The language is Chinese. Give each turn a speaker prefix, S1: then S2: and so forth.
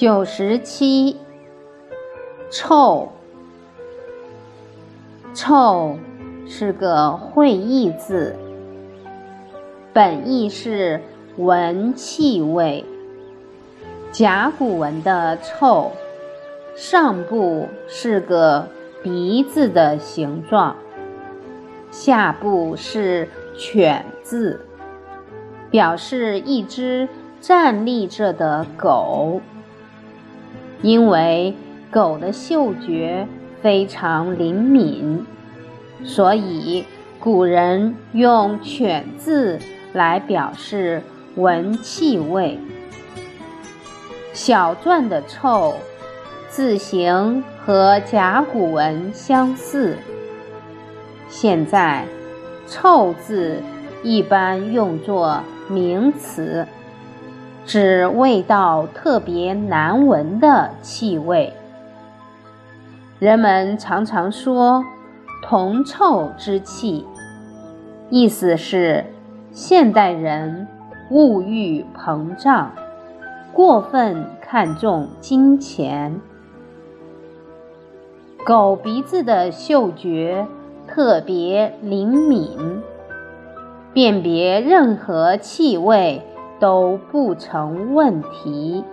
S1: 九十七，臭，臭是个会意字，本意是闻气味。甲骨文的臭，上部是个鼻子的形状，下部是犬字，表示一只站立着的狗。因为狗的嗅觉非常灵敏，所以古人用“犬”字来表示闻气味。小篆的“臭”字形和甲骨文相似，现在“臭”字一般用作名词。指味道特别难闻的气味。人们常常说“铜臭之气”，意思是现代人物欲膨胀，过分看重金钱。狗鼻子的嗅觉特别灵敏，辨别任何气味。都不成问题。